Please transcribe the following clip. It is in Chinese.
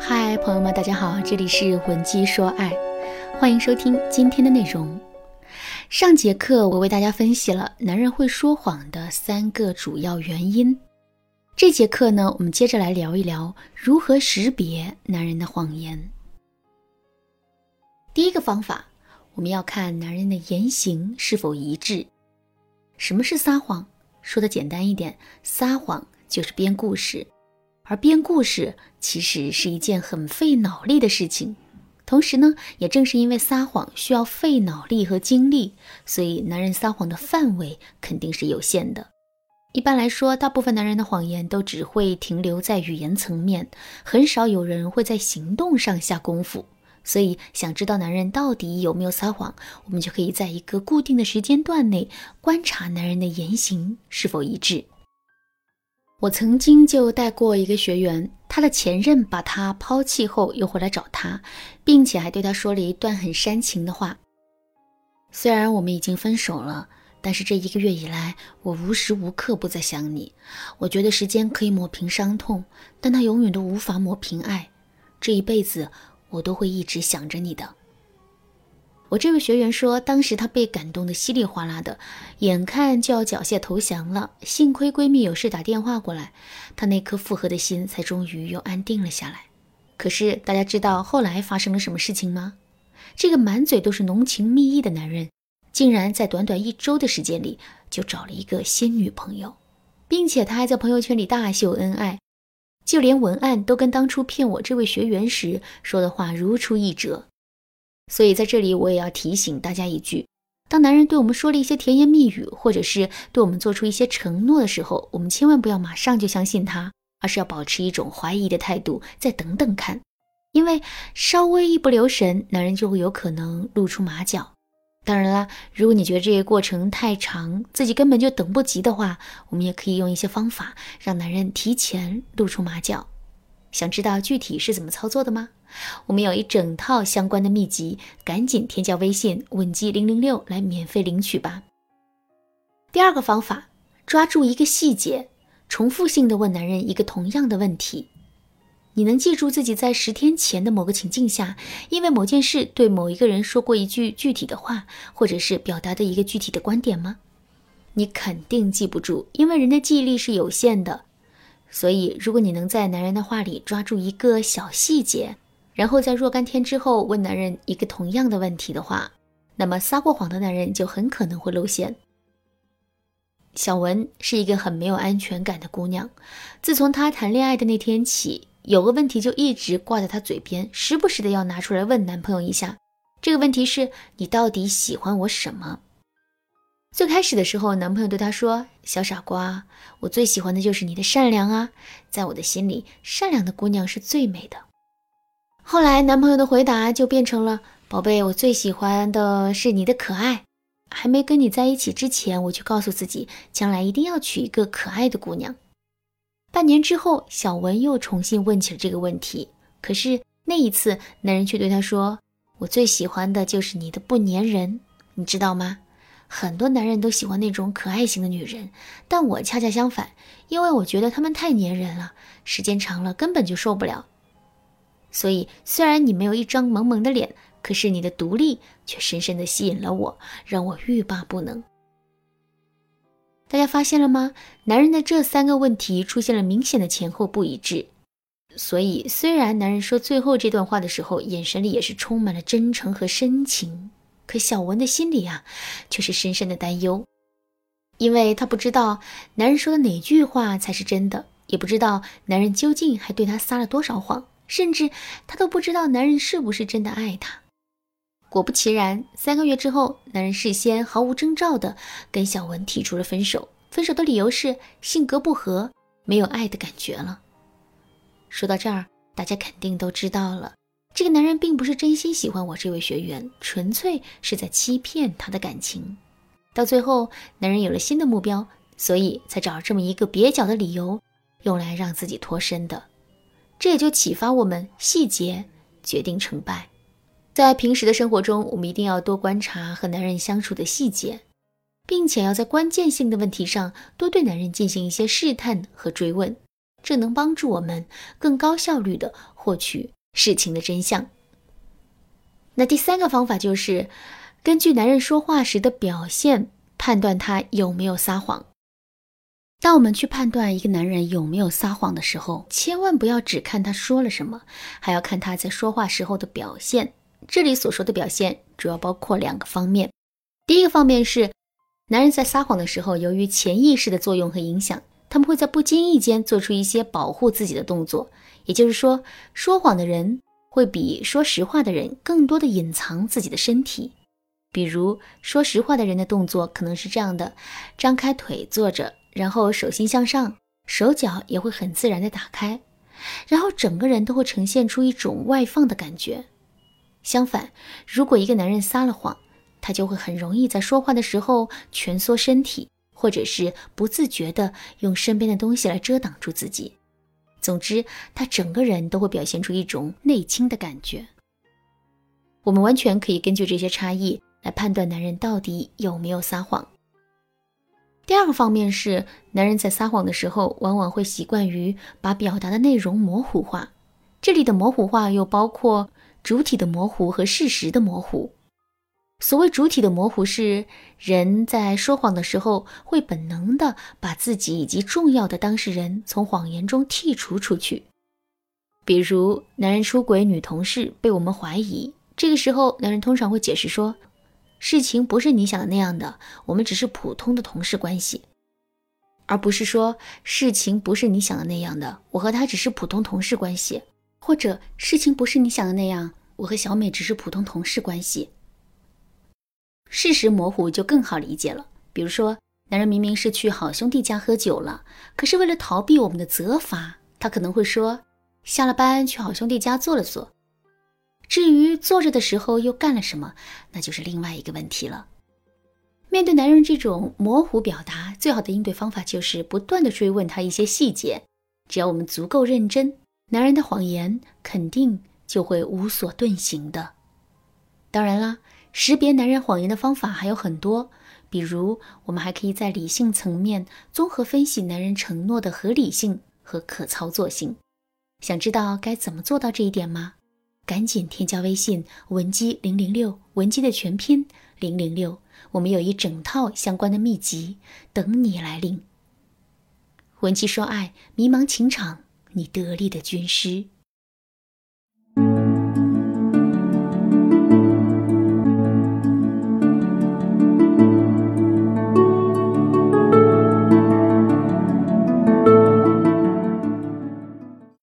嗨，朋友们，大家好，这里是文姬说爱，欢迎收听今天的内容。上节课我为大家分析了男人会说谎的三个主要原因。这节课呢，我们接着来聊一聊如何识别男人的谎言。第一个方法，我们要看男人的言行是否一致。什么是撒谎？说的简单一点，撒谎就是编故事。而编故事其实是一件很费脑力的事情，同时呢，也正是因为撒谎需要费脑力和精力，所以男人撒谎的范围肯定是有限的。一般来说，大部分男人的谎言都只会停留在语言层面，很少有人会在行动上下功夫。所以，想知道男人到底有没有撒谎，我们就可以在一个固定的时间段内观察男人的言行是否一致。我曾经就带过一个学员，他的前任把他抛弃后又回来找他，并且还对他说了一段很煽情的话。虽然我们已经分手了，但是这一个月以来，我无时无刻不在想你。我觉得时间可以抹平伤痛，但它永远都无法抹平爱。这一辈子，我都会一直想着你的。我这位学员说，当时她被感动得稀里哗啦的，眼看就要缴械投降了。幸亏闺蜜有事打电话过来，她那颗复合的心才终于又安定了下来。可是大家知道后来发生了什么事情吗？这个满嘴都是浓情蜜意的男人，竟然在短短一周的时间里就找了一个新女朋友，并且他还在朋友圈里大秀恩爱，就连文案都跟当初骗我这位学员时说的话如出一辙。所以在这里，我也要提醒大家一句：当男人对我们说了一些甜言蜜语，或者是对我们做出一些承诺的时候，我们千万不要马上就相信他，而是要保持一种怀疑的态度，再等等看。因为稍微一不留神，男人就会有可能露出马脚。当然啦，如果你觉得这个过程太长，自己根本就等不及的话，我们也可以用一些方法让男人提前露出马脚。想知道具体是怎么操作的吗？我们有一整套相关的秘籍，赶紧添加微信文姬零零六来免费领取吧。第二个方法，抓住一个细节，重复性的问男人一个同样的问题。你能记住自己在十天前的某个情境下，因为某件事对某一个人说过一句具体的话，或者是表达的一个具体的观点吗？你肯定记不住，因为人的记忆力是有限的。所以，如果你能在男人的话里抓住一个小细节，然后在若干天之后问男人一个同样的问题的话，那么撒过谎的男人就很可能会露馅。小文是一个很没有安全感的姑娘，自从她谈恋爱的那天起，有个问题就一直挂在她嘴边，时不时的要拿出来问男朋友一下。这个问题是：你到底喜欢我什么？最开始的时候，男朋友对她说：“小傻瓜，我最喜欢的就是你的善良啊，在我的心里，善良的姑娘是最美的。”后来，男朋友的回答就变成了：“宝贝，我最喜欢的是你的可爱。还没跟你在一起之前，我就告诉自己，将来一定要娶一个可爱的姑娘。”半年之后，小文又重新问起了这个问题。可是那一次，男人却对她说：“我最喜欢的就是你的不粘人，你知道吗？很多男人都喜欢那种可爱型的女人，但我恰恰相反，因为我觉得她们太粘人了，时间长了根本就受不了。”所以，虽然你没有一张萌萌的脸，可是你的独立却深深的吸引了我，让我欲罢不能。大家发现了吗？男人的这三个问题出现了明显的前后不一致。所以，虽然男人说最后这段话的时候，眼神里也是充满了真诚和深情，可小文的心里啊，却是深深的担忧，因为她不知道男人说的哪句话才是真的，也不知道男人究竟还对她撒了多少谎。甚至她都不知道男人是不是真的爱她。果不其然，三个月之后，男人事先毫无征兆的跟小文提出了分手。分手的理由是性格不合，没有爱的感觉了。说到这儿，大家肯定都知道了，这个男人并不是真心喜欢我这位学员，纯粹是在欺骗他的感情。到最后，男人有了新的目标，所以才找了这么一个蹩脚的理由，用来让自己脱身的。这也就启发我们：细节决定成败。在平时的生活中，我们一定要多观察和男人相处的细节，并且要在关键性的问题上多对男人进行一些试探和追问，这能帮助我们更高效率地获取事情的真相。那第三个方法就是根据男人说话时的表现判断他有没有撒谎。当我们去判断一个男人有没有撒谎的时候，千万不要只看他说了什么，还要看他在说话时候的表现。这里所说的表现主要包括两个方面。第一个方面是，男人在撒谎的时候，由于潜意识的作用和影响，他们会在不经意间做出一些保护自己的动作。也就是说，说谎的人会比说实话的人更多的隐藏自己的身体。比如，说实话的人的动作可能是这样的：张开腿坐着。然后手心向上，手脚也会很自然的打开，然后整个人都会呈现出一种外放的感觉。相反，如果一个男人撒了谎，他就会很容易在说话的时候蜷缩身体，或者是不自觉的用身边的东西来遮挡住自己。总之，他整个人都会表现出一种内倾的感觉。我们完全可以根据这些差异来判断男人到底有没有撒谎。第二个方面是，男人在撒谎的时候，往往会习惯于把表达的内容模糊化。这里的模糊化又包括主体的模糊和事实的模糊。所谓主体的模糊，是人在说谎的时候，会本能的把自己以及重要的当事人从谎言中剔除出去。比如，男人出轨女同事被我们怀疑，这个时候，男人通常会解释说。事情不是你想的那样的，我们只是普通的同事关系，而不是说事情不是你想的那样的，我和他只是普通同事关系，或者事情不是你想的那样，我和小美只是普通同事关系。事实模糊就更好理解了。比如说，男人明明是去好兄弟家喝酒了，可是为了逃避我们的责罚，他可能会说下了班去好兄弟家坐了坐。至于坐着的时候又干了什么，那就是另外一个问题了。面对男人这种模糊表达，最好的应对方法就是不断的追问他一些细节。只要我们足够认真，男人的谎言肯定就会无所遁形的。当然啦，识别男人谎言的方法还有很多，比如我们还可以在理性层面综合分析男人承诺的合理性和可操作性。想知道该怎么做到这一点吗？赶紧添加微信文姬零零六，文姬的全拼零零六，我们有一整套相关的秘籍等你来领。文姬说爱，迷茫情场，你得力的军师。